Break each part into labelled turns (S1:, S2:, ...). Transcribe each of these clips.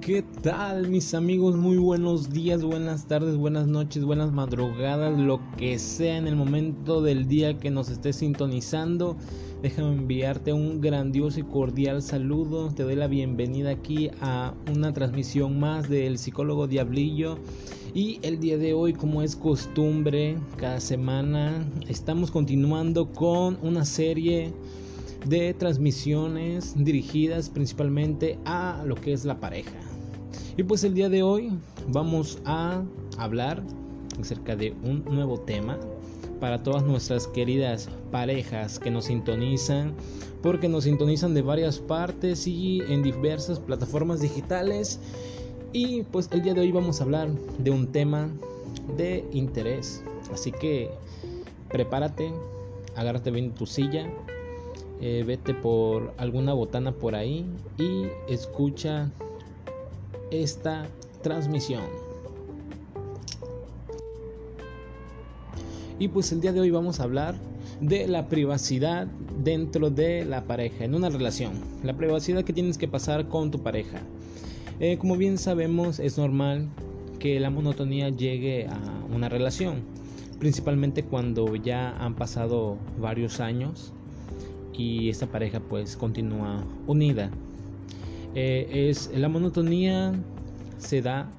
S1: ¿Qué tal mis amigos? Muy buenos días, buenas tardes, buenas noches, buenas madrugadas, lo que sea en el momento del día que nos estés sintonizando. Déjame enviarte un grandioso y cordial saludo. Te doy la bienvenida aquí a una transmisión más del psicólogo Diablillo. Y el día de hoy, como es costumbre, cada semana estamos continuando con una serie de transmisiones dirigidas principalmente a lo que es la pareja. Y pues el día de hoy vamos a hablar acerca de un nuevo tema para todas nuestras queridas parejas que nos sintonizan, porque nos sintonizan de varias partes y en diversas plataformas digitales. Y pues el día de hoy vamos a hablar de un tema de interés. Así que prepárate, agárrate bien tu silla, eh, vete por alguna botana por ahí y escucha esta transmisión. Y pues el día de hoy vamos a hablar de la privacidad dentro de la pareja, en una relación. La privacidad que tienes que pasar con tu pareja. Eh, como bien sabemos, es normal que la monotonía llegue a una relación, principalmente cuando ya han pasado varios años y esta pareja pues continúa unida. Eh, es la monotonía se da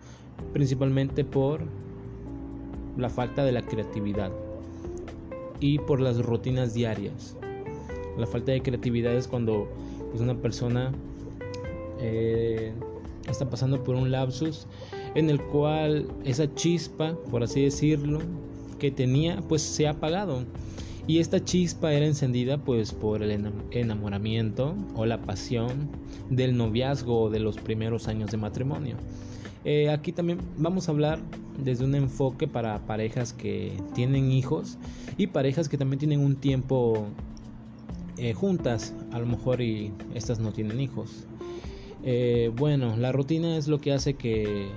S1: principalmente por la falta de la creatividad y por las rutinas diarias. La falta de creatividad es cuando pues, una persona eh, está pasando por un lapsus en el cual esa chispa, por así decirlo, que tenía, pues se ha apagado. Y esta chispa era encendida pues por el enamoramiento o la pasión del noviazgo o de los primeros años de matrimonio. Eh, aquí también vamos a hablar desde un enfoque para parejas que tienen hijos y parejas que también tienen un tiempo eh, juntas, a lo mejor y estas no tienen hijos. Eh, bueno, la rutina es lo que hace que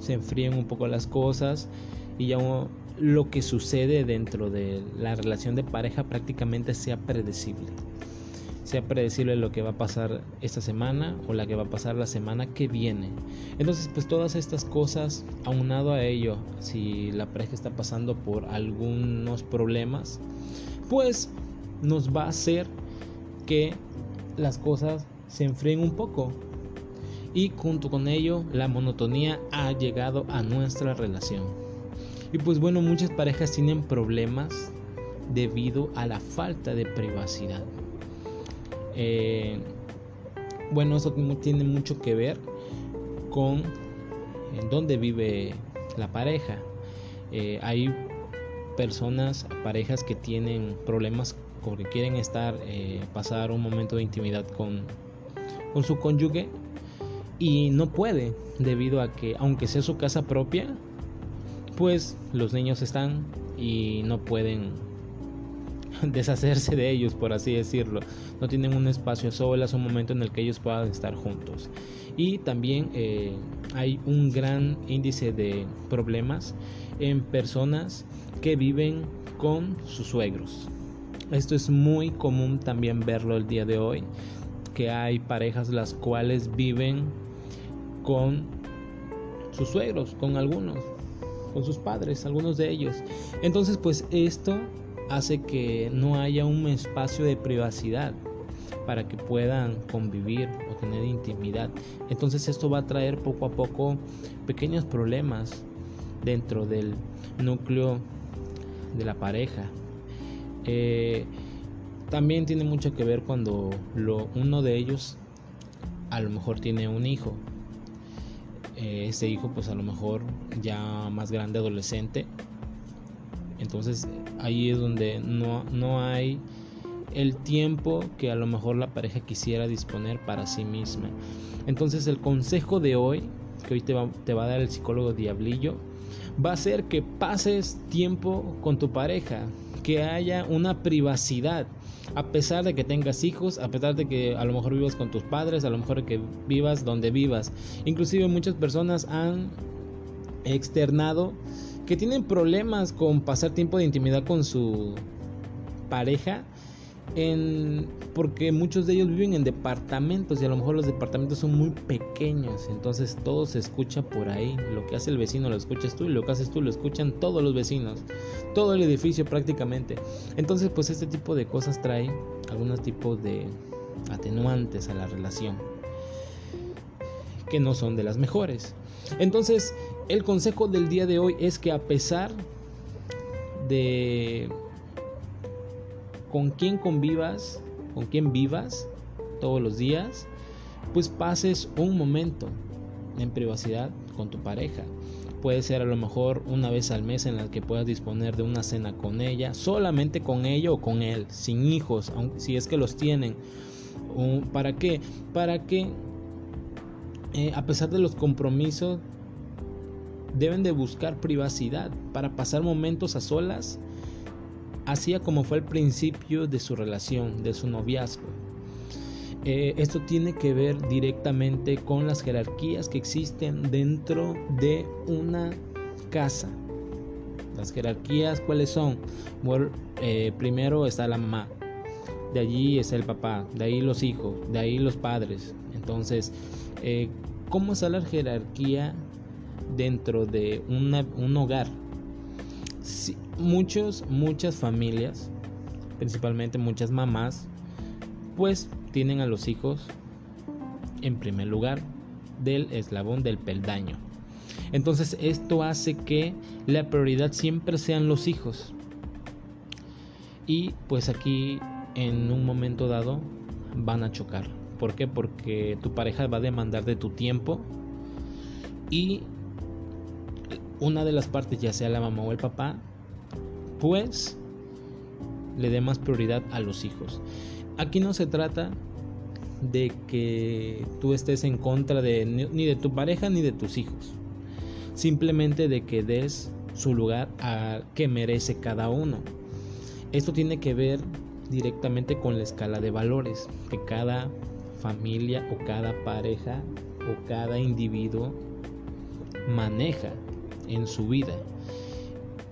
S1: se enfríen un poco las cosas y ya lo que sucede dentro de la relación de pareja prácticamente sea predecible. Sea predecible lo que va a pasar esta semana o la que va a pasar la semana que viene. Entonces, pues todas estas cosas, aunado a ello, si la pareja está pasando por algunos problemas, pues nos va a hacer que las cosas se enfríen un poco. Y junto con ello, la monotonía ha llegado a nuestra relación. Y pues bueno, muchas parejas tienen problemas debido a la falta de privacidad. Eh, bueno, eso tiene mucho que ver con en dónde vive la pareja. Eh, hay personas, parejas que tienen problemas porque quieren estar, eh, pasar un momento de intimidad con, con su cónyuge y no puede debido a que aunque sea su casa propia, pues los niños están y no pueden deshacerse de ellos, por así decirlo. No tienen un espacio solas, un momento en el que ellos puedan estar juntos. Y también eh, hay un gran índice de problemas en personas que viven con sus suegros. Esto es muy común también verlo el día de hoy, que hay parejas las cuales viven con sus suegros, con algunos con sus padres, algunos de ellos. Entonces, pues esto hace que no haya un espacio de privacidad para que puedan convivir o tener intimidad. Entonces esto va a traer poco a poco pequeños problemas dentro del núcleo de la pareja. Eh, también tiene mucho que ver cuando uno de ellos a lo mejor tiene un hijo eh, ese hijo pues a lo mejor ya más grande, adolescente. Entonces ahí es donde no, no hay el tiempo que a lo mejor la pareja quisiera disponer para sí misma. Entonces el consejo de hoy, que hoy te va, te va a dar el psicólogo Diablillo, va a ser que pases tiempo con tu pareja, que haya una privacidad a pesar de que tengas hijos, a pesar de que a lo mejor vivas con tus padres, a lo mejor que vivas donde vivas. Inclusive muchas personas han externado que tienen problemas con pasar tiempo de intimidad con su pareja porque muchos de ellos viven en departamentos y a lo mejor los departamentos son muy pequeños, entonces todo se escucha por ahí, lo que hace el vecino lo escuchas tú y lo que haces tú lo escuchan todos los vecinos, todo el edificio prácticamente. Entonces pues este tipo de cosas trae algunos tipos de atenuantes a la relación que no son de las mejores. Entonces el consejo del día de hoy es que a pesar de con quién convivas, con quién vivas todos los días, pues pases un momento en privacidad con tu pareja. Puede ser a lo mejor una vez al mes en la que puedas disponer de una cena con ella, solamente con ella o con él, sin hijos, si es que los tienen. ¿Para qué? Para que eh, a pesar de los compromisos deben de buscar privacidad para pasar momentos a solas Así como fue el principio de su relación, de su noviazgo. Eh, esto tiene que ver directamente con las jerarquías que existen dentro de una casa. Las jerarquías, ¿cuáles son? Eh, primero está la mamá, de allí es el papá, de ahí los hijos, de ahí los padres. Entonces, eh, ¿cómo está la jerarquía dentro de un hogar? Muchos, muchas familias, principalmente muchas mamás, pues tienen a los hijos en primer lugar del eslabón del peldaño. Entonces esto hace que la prioridad siempre sean los hijos. Y pues aquí en un momento dado van a chocar. ¿Por qué? Porque tu pareja va a demandar de tu tiempo y una de las partes, ya sea la mamá o el papá, pues le dé más prioridad a los hijos. Aquí no se trata de que tú estés en contra de ni de tu pareja ni de tus hijos. Simplemente de que des su lugar a que merece cada uno. Esto tiene que ver directamente con la escala de valores que cada familia o cada pareja o cada individuo maneja en su vida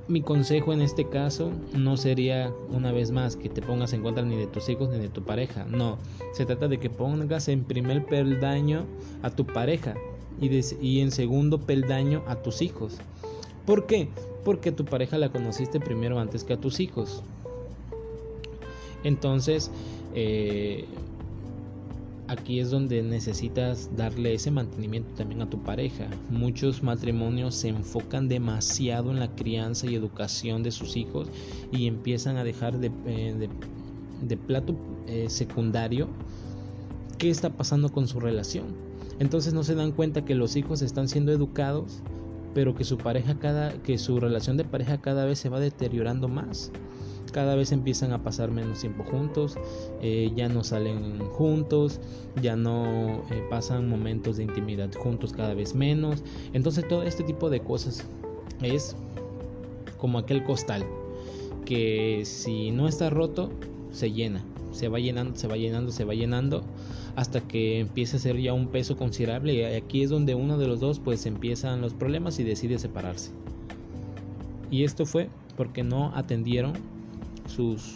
S1: mi consejo en este caso no sería una vez más que te pongas en contra ni de tus hijos ni de tu pareja. No, se trata de que pongas en primer peldaño a tu pareja y, en segundo peldaño a tus hijos. ¿Por qué? Porque tu pareja la conociste primero antes que a tus hijos. Entonces, eh, aquí es donde necesitas darle ese mantenimiento también a tu pareja. Muchos matrimonios se enfocan demasiado en la crianza y educación de sus hijos y empiezan a dejar de, eh, plato eh, secundario qué está pasando con su relación. Entonces no se dan cuenta que los hijos están siendo educados, pero que su pareja cada que su relación de pareja cada vez se va deteriorando más cada vez empiezan a pasar menos tiempo juntos, eh, ya no salen juntos, ya no eh, pasan momentos de intimidad juntos cada vez menos. Entonces todo este tipo de cosas es como aquel costal que si no está roto se llena, se va llenando, se va llenando, se va llenando hasta que empieza a ser ya un peso considerable y aquí es donde uno de los dos pues empiezan los problemas y decide separarse. Y esto fue porque no atendieron sus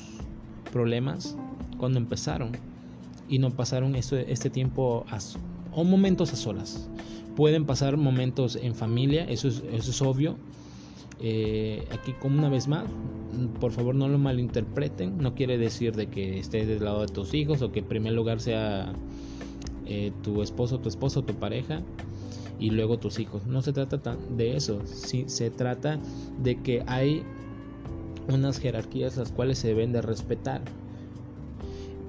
S1: problemas cuando empezaron y no pasaron este, este tiempo o momentos a solas. Pueden pasar momentos en familia, eso es, eso es obvio. Eh, aquí como una vez más, por favor no lo malinterpreten, no quiere decir de que estés del lado de tus hijos o que en primer lugar sea eh, tu esposo, tu esposo, tu pareja y luego tus hijos. No se trata de eso, sí, se trata de que hay unas jerarquías las cuales se deben de respetar.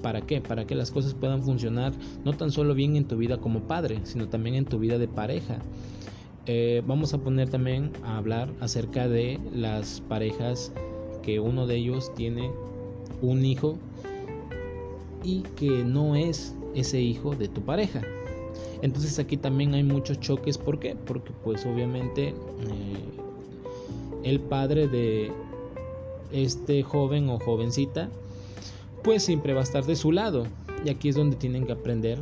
S1: ¿Para qué? Para que las cosas puedan funcionar no tan solo bien en tu vida como padre, sino también en tu vida de pareja. Eh, vamos a poner también a hablar acerca de las parejas que uno de ellos tiene un hijo y que no es ese hijo de tu pareja. Entonces aquí también hay muchos choques. ¿Por qué? Porque pues obviamente eh, el padre de este joven o jovencita, pues siempre va a estar de su lado. Y aquí es donde tienen que aprender,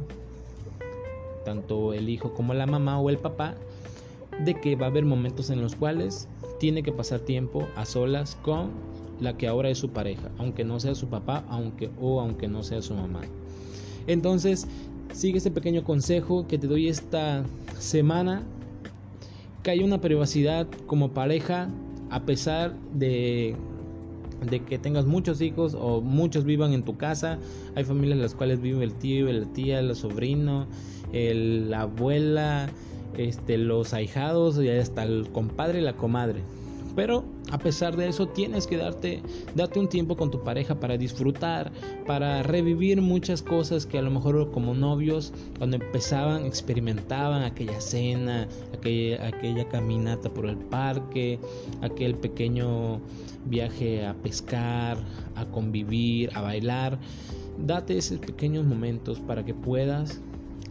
S1: tanto el hijo como la mamá o el papá, de que va a haber momentos en los cuales tiene que pasar tiempo a solas con la que ahora es su pareja, aunque no sea su papá, aunque o aunque no sea su mamá. Entonces, sigue este pequeño consejo que te doy esta semana, que hay una privacidad como pareja a pesar de de que tengas muchos hijos o muchos vivan en tu casa. Hay familias en las cuales vive el tío, la tía, el sobrino, la abuela, este, los ahijados y hasta el compadre y la comadre. Pero a pesar de eso tienes que darte, date un tiempo con tu pareja para disfrutar, para revivir muchas cosas que a lo mejor como novios cuando empezaban experimentaban aquella cena, aquella, aquella caminata por el parque, aquel pequeño viaje a pescar, a convivir, a bailar. Date esos pequeños momentos para que puedas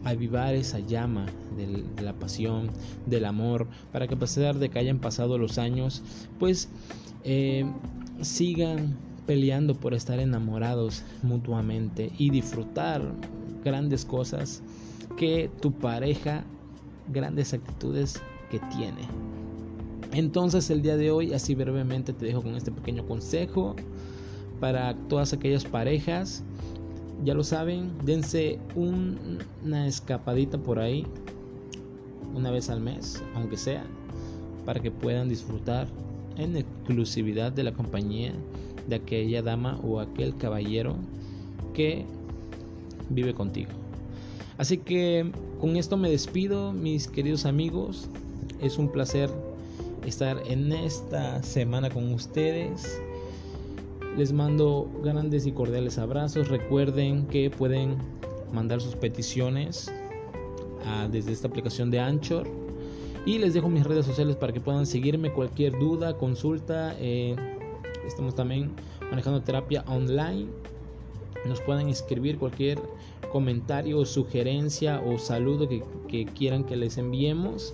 S1: avivar esa llama de, la pasión, del amor, para que a pesar de que hayan pasado los años, pues eh, sigan peleando por estar enamorados mutuamente y disfrutar grandes cosas que tu pareja, grandes actitudes que tiene. Entonces el día de hoy, así brevemente te dejo con este pequeño consejo para todas aquellas parejas ya lo saben, dense una escapadita por ahí, una vez al mes, aunque sea, para que puedan disfrutar en exclusividad de la compañía de aquella dama o aquel caballero que vive contigo. Así que con esto me despido, mis queridos amigos. Es un placer estar en esta semana con ustedes. Les mando grandes y cordiales abrazos. Recuerden que pueden mandar sus peticiones desde esta aplicación de Anchor. Y les dejo mis redes sociales para que puedan seguirme cualquier duda, consulta. Eh, estamos también manejando terapia online. Nos pueden escribir cualquier comentario, sugerencia o saludo que quieran que les enviemos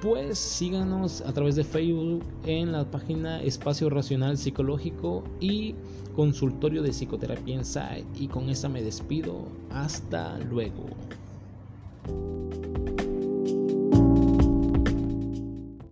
S1: pues síganos a través de Facebook en la página Espacio Racional Psicológico y Consultorio de Psicoterapia Insight. Y con esta me despido. Hasta luego.